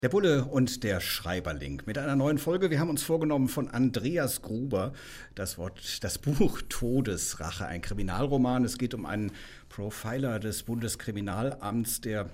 Der Bulle und der Schreiberling mit einer neuen Folge. Wir haben uns vorgenommen von Andreas Gruber das Wort, das Buch Todesrache, ein Kriminalroman. Es geht um einen Profiler des Bundeskriminalamts, der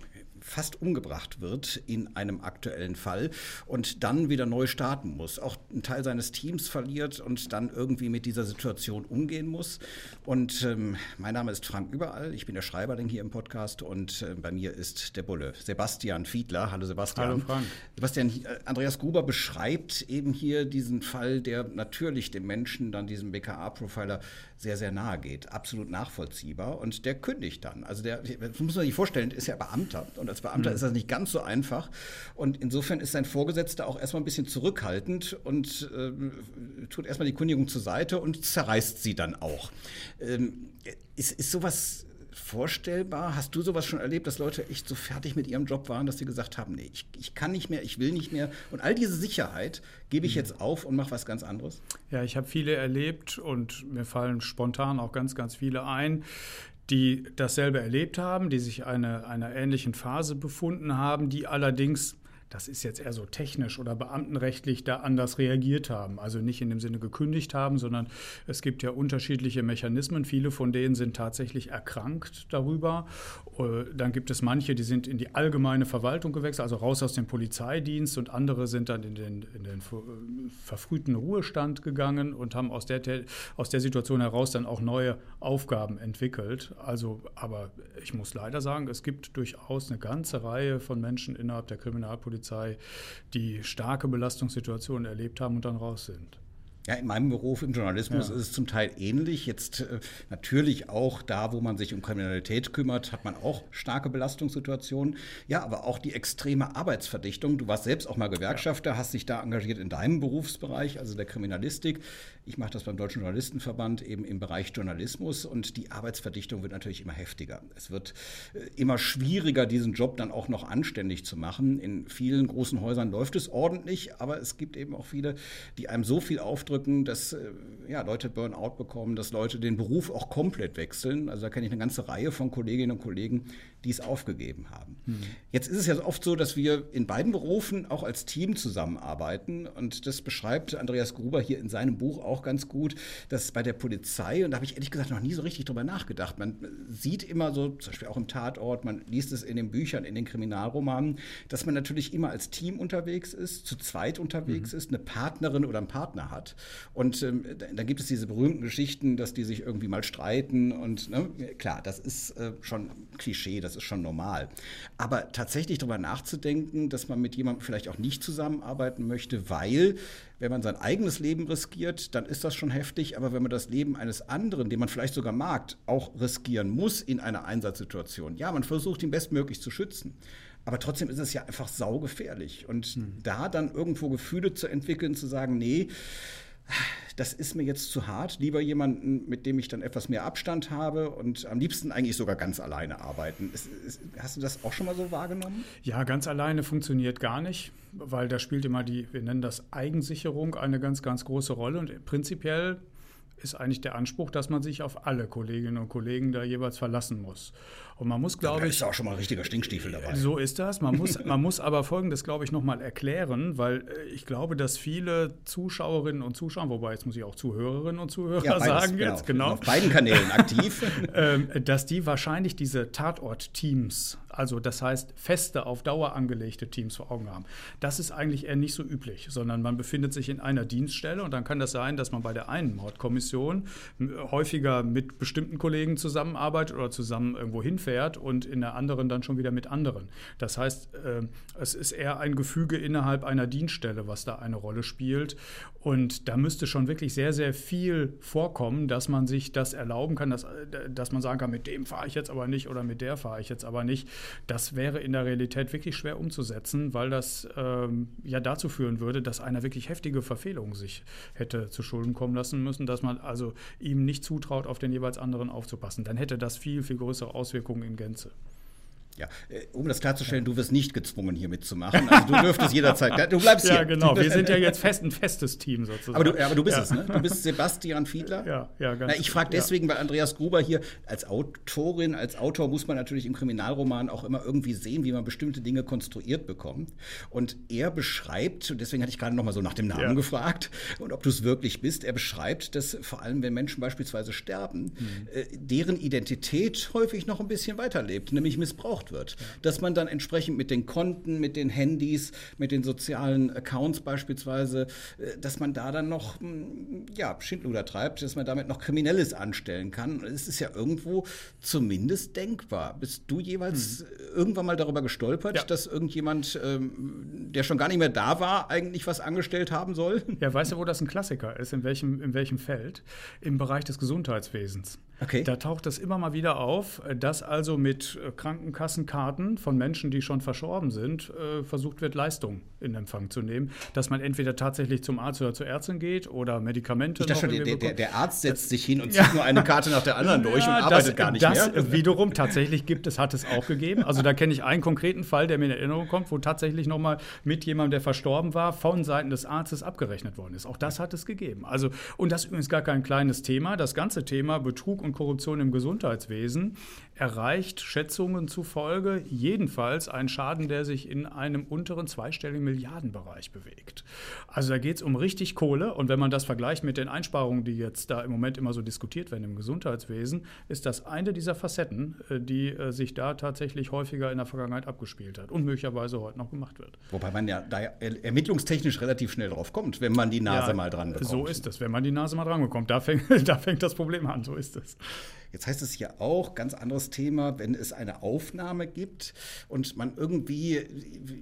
fast umgebracht wird in einem aktuellen Fall und dann wieder neu starten muss, auch einen Teil seines Teams verliert und dann irgendwie mit dieser Situation umgehen muss. Und ähm, mein Name ist Frank Überall, ich bin der Schreiberling hier im Podcast und äh, bei mir ist der Bulle, Sebastian Fiedler. Hallo Sebastian. Hallo Frank. Sebastian, äh, Andreas Gruber beschreibt eben hier diesen Fall, der natürlich dem Menschen, dann diesem BKA-Profiler, sehr, sehr nahe geht. Absolut nachvollziehbar. Und der kündigt dann. Also der, das muss man sich vorstellen, ist ja Beamter. Und als Beamter mhm. ist das nicht ganz so einfach. Und insofern ist sein Vorgesetzter auch erstmal ein bisschen zurückhaltend und äh, tut erstmal die Kündigung zur Seite und zerreißt sie dann auch. Ähm, ist, ist sowas vorstellbar? Hast du sowas schon erlebt, dass Leute echt so fertig mit ihrem Job waren, dass sie gesagt haben, nee, ich, ich kann nicht mehr, ich will nicht mehr. Und all diese Sicherheit gebe ich mhm. jetzt auf und mache was ganz anderes? Ja, ich habe viele erlebt und mir fallen spontan auch ganz, ganz viele ein, die dasselbe erlebt haben, die sich eine, einer ähnlichen Phase befunden haben, die allerdings das ist jetzt eher so technisch oder beamtenrechtlich, da anders reagiert haben. Also nicht in dem Sinne gekündigt haben, sondern es gibt ja unterschiedliche Mechanismen. Viele von denen sind tatsächlich erkrankt darüber. Äh, dann gibt es manche, die sind in die allgemeine Verwaltung gewechselt, also raus aus dem Polizeidienst und andere sind dann in den, in den verfrühten Ruhestand gegangen und haben aus der, aus der Situation heraus dann auch neue Aufgaben entwickelt. Also, aber ich muss leider sagen, es gibt durchaus eine ganze Reihe von Menschen innerhalb der Kriminalpolizei, Polizei, die starke Belastungssituationen erlebt haben und dann raus sind. Ja, in meinem Beruf im Journalismus ja. ist es zum Teil ähnlich. Jetzt äh, natürlich auch da, wo man sich um Kriminalität kümmert, hat man auch starke Belastungssituationen. Ja, aber auch die extreme Arbeitsverdichtung. Du warst selbst auch mal Gewerkschafter, ja. hast dich da engagiert in deinem Berufsbereich, also der Kriminalistik. Ich mache das beim Deutschen Journalistenverband eben im Bereich Journalismus und die Arbeitsverdichtung wird natürlich immer heftiger. Es wird äh, immer schwieriger, diesen Job dann auch noch anständig zu machen. In vielen großen Häusern läuft es ordentlich, aber es gibt eben auch viele, die einem so viel aufdrücken, ausdrücken, dass äh, ja, Leute Burnout bekommen, dass Leute den Beruf auch komplett wechseln. Also da kenne ich eine ganze Reihe von Kolleginnen und Kollegen, die es aufgegeben haben. Mhm. Jetzt ist es ja oft so, dass wir in beiden Berufen auch als Team zusammenarbeiten. Und das beschreibt Andreas Gruber hier in seinem Buch auch ganz gut, dass bei der Polizei, und da habe ich ehrlich gesagt noch nie so richtig drüber nachgedacht, man sieht immer so, zum Beispiel auch im Tatort, man liest es in den Büchern, in den Kriminalromanen, dass man natürlich immer als Team unterwegs ist, zu zweit unterwegs mhm. ist, eine Partnerin oder einen Partner hat. Und ähm, dann gibt es diese berühmten Geschichten, dass die sich irgendwie mal streiten. Und ne, klar, das ist äh, schon Klischee, das ist schon normal. Aber tatsächlich darüber nachzudenken, dass man mit jemandem vielleicht auch nicht zusammenarbeiten möchte, weil wenn man sein eigenes Leben riskiert, dann ist das schon heftig. Aber wenn man das Leben eines anderen, den man vielleicht sogar mag, auch riskieren muss in einer Einsatzsituation, ja, man versucht ihn bestmöglich zu schützen. Aber trotzdem ist es ja einfach saugefährlich. Und hm. da dann irgendwo Gefühle zu entwickeln, zu sagen, nee, das ist mir jetzt zu hart. Lieber jemanden, mit dem ich dann etwas mehr Abstand habe und am liebsten eigentlich sogar ganz alleine arbeiten. Ist, ist, hast du das auch schon mal so wahrgenommen? Ja, ganz alleine funktioniert gar nicht, weil da spielt immer die, wir nennen das Eigensicherung, eine ganz, ganz große Rolle. Und prinzipiell ist eigentlich der Anspruch, dass man sich auf alle Kolleginnen und Kollegen da jeweils verlassen muss. Und man muss, glaube ich. ist auch schon mal ein richtiger Stinkstiefel dabei. So ist das. Man muss, man muss aber Folgendes, glaube ich, nochmal erklären, weil äh, ich glaube, dass viele Zuschauerinnen und Zuschauer, wobei jetzt muss ich auch Zuhörerinnen und Zuhörer ja, beides, sagen genau. jetzt, genau. Auf beiden Kanälen aktiv. Ähm, dass die wahrscheinlich diese Tatort-Teams, also das heißt feste, auf Dauer angelegte Teams vor Augen haben. Das ist eigentlich eher nicht so üblich, sondern man befindet sich in einer Dienststelle und dann kann das sein, dass man bei der einen Mordkommission häufiger mit bestimmten Kollegen zusammenarbeitet oder zusammen irgendwo hinfährt fährt und in der anderen dann schon wieder mit anderen. Das heißt, äh, es ist eher ein Gefüge innerhalb einer Dienststelle, was da eine Rolle spielt. Und da müsste schon wirklich sehr, sehr viel vorkommen, dass man sich das erlauben kann, dass, dass man sagen kann, mit dem fahre ich jetzt aber nicht oder mit der fahre ich jetzt aber nicht. Das wäre in der Realität wirklich schwer umzusetzen, weil das ähm, ja dazu führen würde, dass einer wirklich heftige Verfehlungen sich hätte zu Schulden kommen lassen müssen, dass man also ihm nicht zutraut, auf den jeweils anderen aufzupassen. Dann hätte das viel, viel größere Auswirkungen in Gänze. Ja, äh, um das klarzustellen, du wirst nicht gezwungen, hier mitzumachen. Also du dürftest jederzeit. Du bleibst hier. Ja, genau. Wir sind ja jetzt fest ein festes Team sozusagen. Aber du, aber du bist ja. es, ne? Du bist Sebastian Fiedler. Ja, ja, ganz Na, Ich frage deswegen, weil Andreas Gruber hier als Autorin, als Autor muss man natürlich im Kriminalroman auch immer irgendwie sehen, wie man bestimmte Dinge konstruiert bekommt. Und er beschreibt, und deswegen hatte ich gerade noch mal so nach dem Namen gefragt und ob du es wirklich bist, er beschreibt, dass vor allem, wenn Menschen beispielsweise sterben, mhm. äh, deren Identität häufig noch ein bisschen weiterlebt, nämlich missbraucht missbraucht wird. Dass man dann entsprechend mit den Konten, mit den Handys, mit den sozialen Accounts beispielsweise, äh, dass man da dann noch hm, ja, Schindluder treibt, dass man damit noch Kriminelles anstellen kann. Es ist ja irgendwo zumindest denkbar. Bist du jeweils hm. irgendwann mal darüber gestolpert, ja. dass irgendjemand, ähm, der schon gar nicht mehr da war, eigentlich was angestellt haben soll? Ja, weißt du, wo das ein Klassiker ist? In welchem, in welchem Feld? Im Bereich des Gesundheitswesens. Okay. Da taucht es immer mal wieder auf, dass also mit äh, Krankenkassenkarten von Menschen, die schon verstorben sind, äh, versucht wird, Leistung in Empfang zu nehmen. Dass man entweder tatsächlich zum Arzt oder zur Ärztin geht oder Medikamente. Ich dachte schon, der, der, der, Arzt setzt das, sich hin und zieht ja. nur eine Karte nach der anderen durch ja, und arbeitet das, gar nicht das mehr. wiederum tatsächlich gibt es, hat es auch gegeben. Also da kenne ich einen konkreten Fall, der mir in Erinnerung kommt, wo tatsächlich nochmal mit jemandem, der verstorben war, von Seiten des Arztes abgerechnet worden ist. Auch das hat es gegeben. Also, und das ist übrigens gar kein kleines Thema. Das ganze Thema Betrug und Korruption im Gesundheitswesen erreicht Schätzungen zufolge jedenfalls einen Schaden, der sich in einem unteren zweistelligen Milliardenbereich bewegt. Also da geht es um richtig Kohle und wenn man das vergleicht mit den Einsparungen, die jetzt da im Moment immer so diskutiert werden im Gesundheitswesen, ist das eine dieser Facetten, äh, die äh, sich da tatsächlich häufiger in der Vergangenheit abgespielt hat und möglicherweise heute noch gemacht wird. Wobei man ja da ermittlungstechnisch relativ schnell drauf kommt, wenn man die Nase ja, mal dran bekommt. So ist es, wenn man die Nase mal dran bekommt. Da fängt, da fängt das Problem an, so ist es. Jetzt heißt es hier auch, ganz anderes Thema, wenn es eine Aufnahme gibt und man irgendwie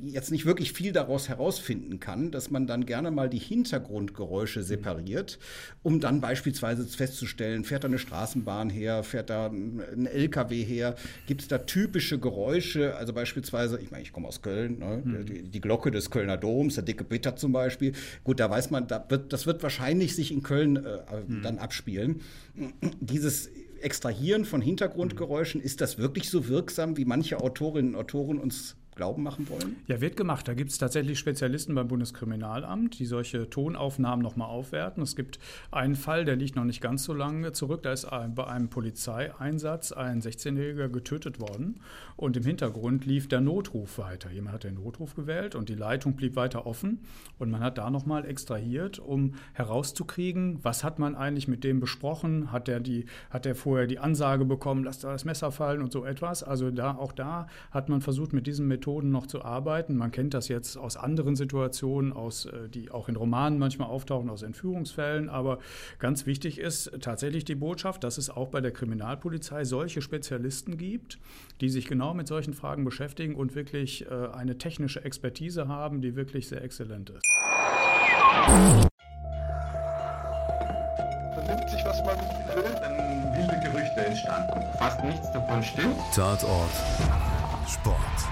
jetzt nicht wirklich viel daraus herausfinden kann, dass man dann gerne mal die Hintergrundgeräusche separiert, um dann beispielsweise festzustellen, fährt da eine Straßenbahn her, fährt da ein LKW her, gibt es da typische Geräusche, also beispielsweise, ich meine, ich komme aus Köln, ne, mhm. die, die, Glocke des Kölner Doms, der dicke Bitter zum Beispiel, gut, da weiß man, da wird, das wird wahrscheinlich sich in Köln äh, mhm. dann abspielen. Dieses Extrahieren von Hintergrundgeräuschen, ist das wirklich so wirksam, wie manche Autorinnen und Autoren uns glauben machen wollen? Ja, wird gemacht. Da gibt es tatsächlich Spezialisten beim Bundeskriminalamt, die solche Tonaufnahmen nochmal aufwerten. Es gibt einen Fall, der liegt noch nicht ganz so lange zurück. Da ist bei einem Polizeieinsatz ein 16-Jähriger getötet worden und im Hintergrund lief der Notruf weiter. Jemand hat den Notruf gewählt und die Leitung blieb weiter offen und man hat da nochmal extrahiert, um herauszukriegen, was hat man eigentlich mit dem besprochen? Hat der, die, hat der vorher die Ansage bekommen, lass da das Messer fallen und so etwas? Also da, auch da hat man versucht, mit diesen Methoden Methoden noch zu arbeiten. Man kennt das jetzt aus anderen Situationen, aus, äh, die auch in Romanen manchmal auftauchen, aus Entführungsfällen. Aber ganz wichtig ist tatsächlich die Botschaft, dass es auch bei der Kriminalpolizei solche Spezialisten gibt, die sich genau mit solchen Fragen beschäftigen und wirklich äh, eine technische Expertise haben, die wirklich sehr exzellent ist. Vernimmt sich, was man will, dann wilde Gerüchte entstanden. Fast nichts davon stimmt. Tatort. Sport.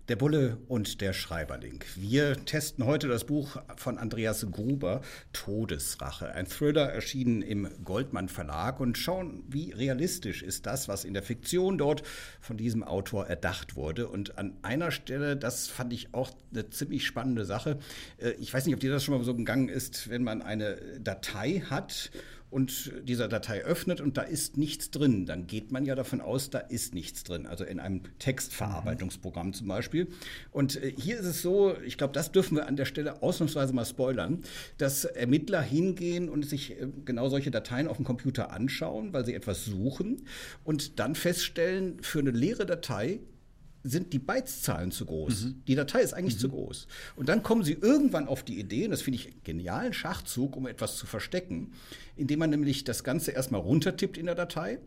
Der Bulle und der Schreiberling. Wir testen heute das Buch von Andreas Gruber, Todesrache. Ein Thriller erschienen im Goldmann Verlag und schauen, wie realistisch ist das, was in der Fiktion dort von diesem Autor erdacht wurde. Und an einer Stelle, das fand ich auch eine ziemlich spannende Sache. Äh, ich weiß nicht, ob dir das schon mal so gegangen ist, wenn man eine Datei hat und dieser Datei öffnet und da ist nichts drin, dann geht man ja davon aus, da ist nichts drin. Also in einem Textverarbeitungsprogramm zum Beispiel. Und äh, hier ist es so, ich glaube, das dürfen wir an der Stelle ausnahmsweise mal spoilern, dass Ermittler hingehen und sich äh, genau solche Dateien auf dem Computer anschauen, weil sie etwas suchen und dann feststellen, für eine leere Datei sind die Byteszahlen zu groß. Mhm. Die Datei ist eigentlich mhm. zu groß. Und dann kommen sie irgendwann auf die Idee, und das finde ich einen genialen Schachzug, um etwas zu verstecken, indem man nämlich das Ganze erstmal runtertippt in der Datei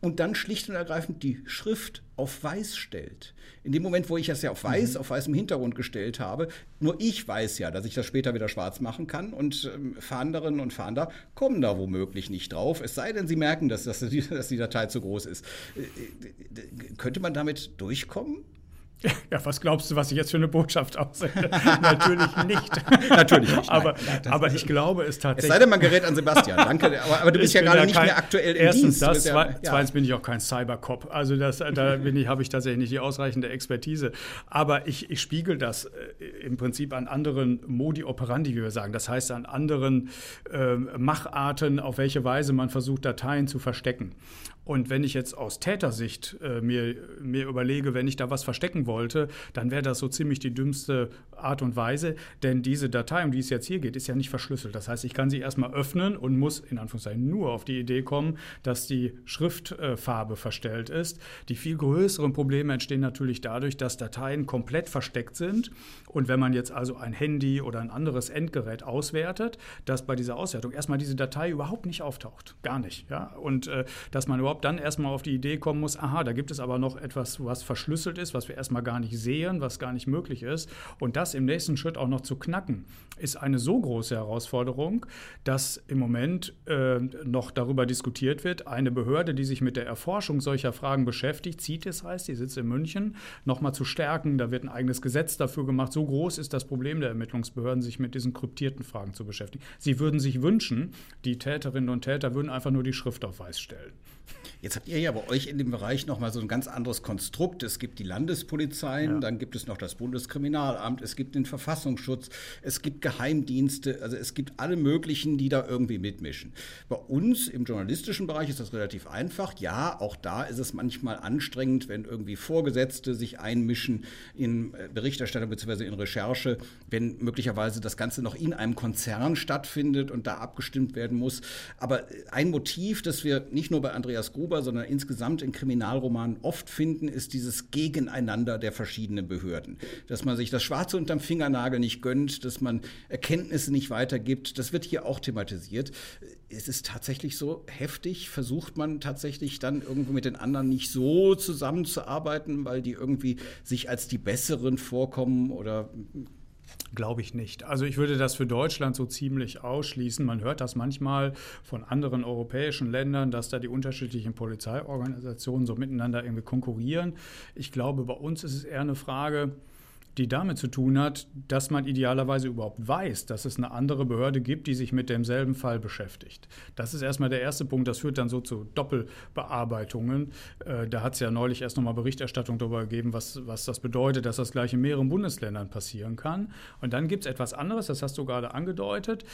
und dann schlicht und ergreifend die Schrift auf weiß stellt. In dem Moment, wo ich das ja auf weiß, mhm. auf weißem Hintergrund gestellt habe, nur ich weiß ja, dass ich das später wieder schwarz machen kann und ähm, Fahnderinnen und Fahnder kommen da womöglich nicht drauf, es sei denn, sie merken, dass, dass, die, dass die Datei zu groß ist. Äh, äh, könnte man damit durchkommen? Ja, was glaubst du, was ich jetzt für eine Botschaft aussende? Natürlich nicht. Natürlich nicht. aber, aber ich glaube es tatsächlich. Es sei denn, man gerät an Sebastian. Danke. Aber, aber du bist ja gerade ja nicht kein, mehr aktuell im erstens Dienst. Das, ja, ja. zweitens bin ich auch kein Cybercop. Also das, da bin ich, habe ich tatsächlich nicht die ausreichende Expertise. Aber ich, ich spiegel das äh, im Prinzip an anderen Modi operandi, wie wir sagen. Das heißt an anderen äh, Macharten, auf welche Weise man versucht, Dateien zu verstecken. Und wenn ich jetzt aus Tätersicht äh, mir, mir überlege, wenn ich da was verstecken wollte, dann wäre das so ziemlich die dümmste Art und Weise, denn diese Datei, um die es jetzt hier geht, ist ja nicht verschlüsselt. Das heißt, ich kann sie erstmal öffnen und muss in Anführungszeichen nur auf die Idee kommen, dass die Schriftfarbe verstellt ist. Die viel größeren Probleme entstehen natürlich dadurch, dass Dateien komplett versteckt sind. Und wenn man jetzt also ein Handy oder ein anderes Endgerät auswertet, dass bei dieser Auswertung erstmal diese Datei überhaupt nicht auftaucht. Gar nicht. Ja? Und äh, dass man überhaupt dann erstmal auf die Idee kommen muss, aha, da gibt es aber noch etwas, was verschlüsselt ist, was wir erstmal gar nicht sehen, was gar nicht möglich ist. Und das im nächsten Schritt auch noch zu knacken, ist eine so große Herausforderung, dass im Moment äh, noch darüber diskutiert wird, eine Behörde, die sich mit der Erforschung solcher Fragen beschäftigt, CITES heißt, die sitzt in München, nochmal zu stärken. Da wird ein eigenes Gesetz dafür gemacht. So groß ist das Problem der Ermittlungsbehörden, sich mit diesen kryptierten Fragen zu beschäftigen. Sie würden sich wünschen, die Täterinnen und Täter würden einfach nur die Schrift auf Weiß stellen. Jetzt habt ihr ja bei euch in dem Bereich nochmal so ein ganz anderes Konstrukt. Es gibt die Landespolizeien, ja. dann gibt es noch das Bundeskriminalamt, es gibt den Verfassungsschutz, es gibt Geheimdienste, also es gibt alle möglichen, die da irgendwie mitmischen. Bei uns im journalistischen Bereich ist das relativ einfach. Ja, auch da ist es manchmal anstrengend, wenn irgendwie Vorgesetzte sich einmischen in äh, Berichterstattung bzw. in Recherche, wenn möglicherweise das Ganze noch in einem Konzern stattfindet und da abgestimmt werden muss. Aber ein Motiv, das wir nicht nur bei Andreas Gruber Huber, sondern insgesamt in Kriminalromanen oft finden, ist dieses Gegeneinander der verschiedenen Behörden. Dass man sich das Schwarze unterm Fingernagel nicht gönnt, dass man Erkenntnisse nicht weitergibt. Das wird hier auch thematisiert. Es ist tatsächlich so heftig. Versucht man tatsächlich dann irgendwie mit den anderen nicht so zusammenzuarbeiten, weil die irgendwie sich als die Besseren vorkommen oder Glaube ich nicht. Also ich würde das für Deutschland so ziemlich ausschließen. Man hört das manchmal von anderen europäischen Ländern, dass da die unterschiedlichen Polizeiorganisationen so miteinander irgendwie konkurrieren. Ich glaube, bei uns ist es eher eine Frage, die damit zu tun hat, dass man idealerweise überhaupt weiß, dass es eine andere Behörde gibt, die sich mit demselben Fall beschäftigt. Das ist erstmal der erste Punkt. Das führt dann so zu Doppelbearbeitungen. Äh, da hat es ja neulich erst nochmal Berichterstattung darüber gegeben, was, was das bedeutet, dass das gleich in mehreren Bundesländern passieren kann. Und dann gibt es etwas anderes, das hast du gerade angedeutet,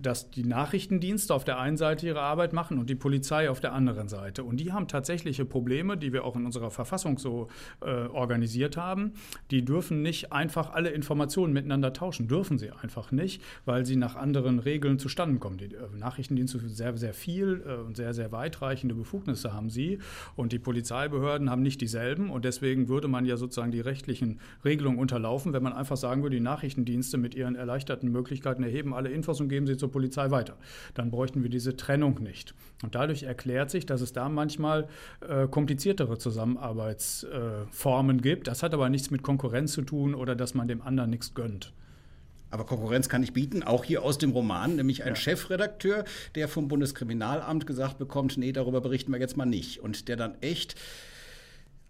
dass die Nachrichtendienste auf der einen Seite ihre Arbeit machen und die Polizei auf der anderen Seite. Und die haben tatsächliche Probleme, die wir auch in unserer Verfassung so äh, organisiert haben. Die dürfen nicht einfach alle Informationen miteinander tauschen. Dürfen sie einfach nicht, weil sie nach anderen Regeln zustande kommen. Die äh, Nachrichtendienste sehr, sehr viel äh, und sehr, sehr weitreichende Befugnisse haben sie und die Polizeibehörden haben nicht dieselben und deswegen würde man ja sozusagen die rechtlichen Regelungen unterlaufen, wenn man einfach sagen würde, die Nachrichtendienste mit ihren erleichterten Möglichkeiten erheben alle Infos und geben sie zur Polizei weiter. Dann bräuchten wir diese Trennung nicht. Und dadurch erklärt sich, dass es da manchmal äh, kompliziertere Zusammenarbeitsformen äh, gibt. Das hat aber nichts mit Konkurrenz zu tun tun oder dass man dem anderen nichts gönnt. Aber Konkurrenz kann ich bieten, auch hier aus dem Roman, nämlich ein ja. Chefredakteur, der vom Bundeskriminalamt gesagt bekommt, nee, darüber berichten wir jetzt mal nicht. Und der dann echt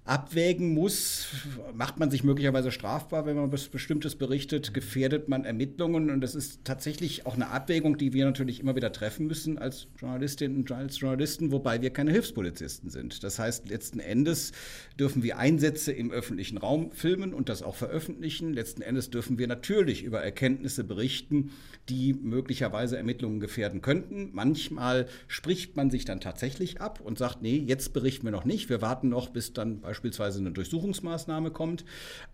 abwägen muss, macht man sich möglicherweise strafbar, wenn man was Bestimmtes berichtet, gefährdet man Ermittlungen. Und das ist tatsächlich auch eine Abwägung, die wir natürlich immer wieder treffen müssen als Journalistinnen und als Journalisten, wobei wir keine Hilfspolizisten sind. Das heißt, letzten Endes dürfen wir Einsätze im öffentlichen Raum filmen und das auch veröffentlichen. Letzten Endes dürfen wir natürlich über Erkenntnisse berichten, die möglicherweise Ermittlungen gefährden könnten. Manchmal spricht man sich dann tatsächlich ab und sagt, nee, jetzt berichten wir noch nicht. Wir warten noch, bis dann beispielsweise beispielsweise eine Durchsuchungsmaßnahme kommt.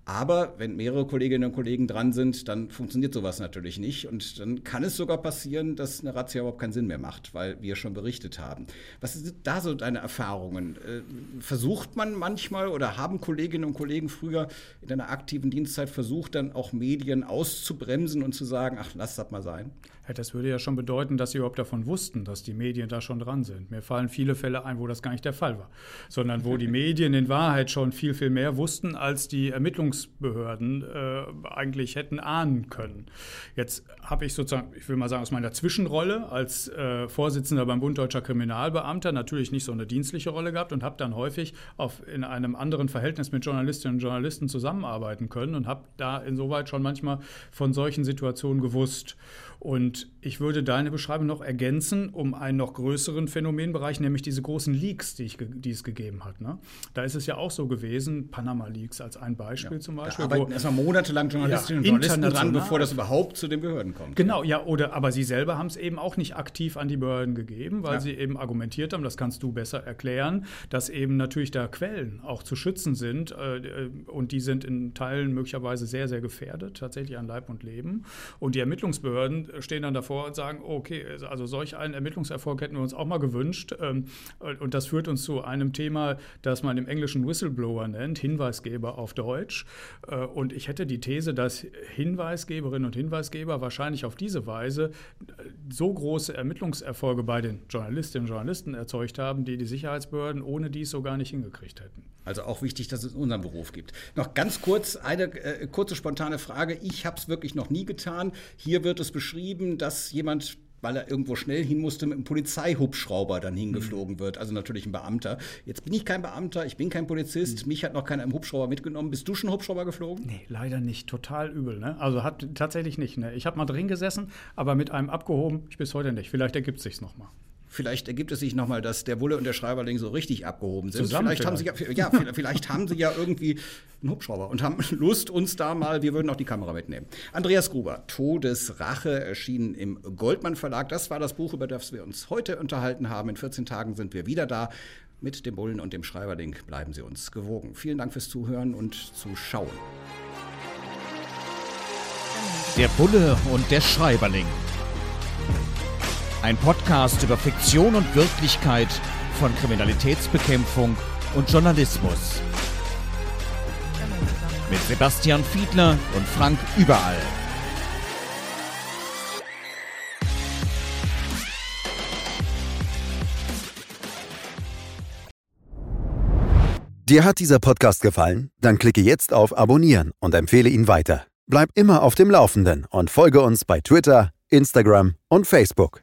Aber wenn mehrere Kolleginnen und Kollegen dran sind, dann funktioniert sowas natürlich nicht. Und dann kann es sogar passieren, dass eine Razzia überhaupt keinen Sinn mehr macht, weil wir schon berichtet haben. Was sind da so deine Erfahrungen? Äh, versucht man manchmal oder haben Kolleginnen und Kollegen früher in einer aktiven Dienstzeit versucht, dann auch Medien auszubremsen und zu sagen, ach, lass das mal sein? Ja, das würde ja schon bedeuten, dass sie überhaupt davon wussten, dass die Medien da schon dran sind. Mir fallen viele Fälle ein, wo das gar nicht der Fall war, sondern wo die Medien in Wahrheit schon viel, viel mehr wussten, als die Ermittlungsbehörden äh, eigentlich hätten ahnen können. Jetzt habe ich sozusagen, ich will mal sagen, aus meiner Zwischenrolle als äh, Vorsitzender beim Bund Deutscher Kriminalbeamter natürlich nicht so eine dienstliche Rolle gehabt und habe dann häufig auf, in einem anderen Verhältnis mit Journalistinnen und Journalisten zusammenarbeiten können und habe da insoweit schon manchmal von solchen Situationen gewusst. Und ich würde deine Beschreibung noch ergänzen um einen noch größeren Phänomenbereich, nämlich diese großen Leaks, die, ich, die es gegeben hat. Ne? Da ist es ja auch so gewesen, Panama Leaks als ein Beispiel ja, zum Beispiel. Da arbeiten erstmal monatelang Journalistinnen ja, und Journalisten dran, bevor das überhaupt zu den Behörden kommt. Genau, ja, oder aber sie selber haben es eben auch nicht aktiv an die Behörden gegeben, weil ja. sie eben argumentiert haben, das kannst du besser erklären, dass eben natürlich da Quellen auch zu schützen sind äh, und die sind in Teilen möglicherweise sehr, sehr gefährdet, tatsächlich an Leib und Leben. Und die Ermittlungsbehörden stehen dann davor und sagen, okay, also solch einen Ermittlungserfolg hätten wir uns auch mal gewünscht. Ähm, und das führt uns zu einem Thema, das man im Englischen Whistleblower nennt, Hinweisgeber auf Deutsch. Äh, und ich hätte die These, dass Hinweisgeberinnen und Hinweisgeber wahrscheinlich auf diese Weise äh, so große Ermittlungserfolge bei den Journalistinnen und Journalisten erzeugt haben, die die Sicherheitsbehörden ohne dies so gar nicht hingekriegt hätten. Also auch wichtig, dass es in unserem Beruf gibt. Noch ganz kurz eine äh, kurze spontane Frage. Ich habe es wirklich noch nie getan. Hier wird es beschrieben, dass jemand weil er irgendwo schnell hin musste, mit einem Polizeihubschrauber dann hingeflogen mhm. wird. Also natürlich ein Beamter. Jetzt bin ich kein Beamter, ich bin kein Polizist, mhm. mich hat noch keiner im Hubschrauber mitgenommen. Bist du schon Hubschrauber geflogen? Nee, leider nicht. Total übel. Ne? Also hat tatsächlich nicht. Ne? Ich habe mal drin gesessen, aber mit einem abgehoben, ich bis heute nicht. Vielleicht ergibt es sich nochmal. Vielleicht ergibt es sich nochmal, dass der Wulle und der Schreiberling so richtig abgehoben sind. Zusammen vielleicht, haben sie ja, ja, vielleicht haben sie ja irgendwie einen Hubschrauber und haben Lust, uns da mal, wir würden auch die Kamera mitnehmen. Andreas Gruber, Todesrache, erschienen im Goldmann Verlag. Das war das Buch, über das wir uns heute unterhalten haben. In 14 Tagen sind wir wieder da. Mit dem Bullen und dem Schreiberling bleiben Sie uns gewogen. Vielen Dank fürs Zuhören und Zuschauen. Der Bulle und der Schreiberling. Ein Podcast über Fiktion und Wirklichkeit von Kriminalitätsbekämpfung und Journalismus. Mit Sebastian Fiedler und Frank Überall. Dir hat dieser Podcast gefallen? Dann klicke jetzt auf Abonnieren und empfehle ihn weiter. Bleib immer auf dem Laufenden und folge uns bei Twitter, Instagram und Facebook.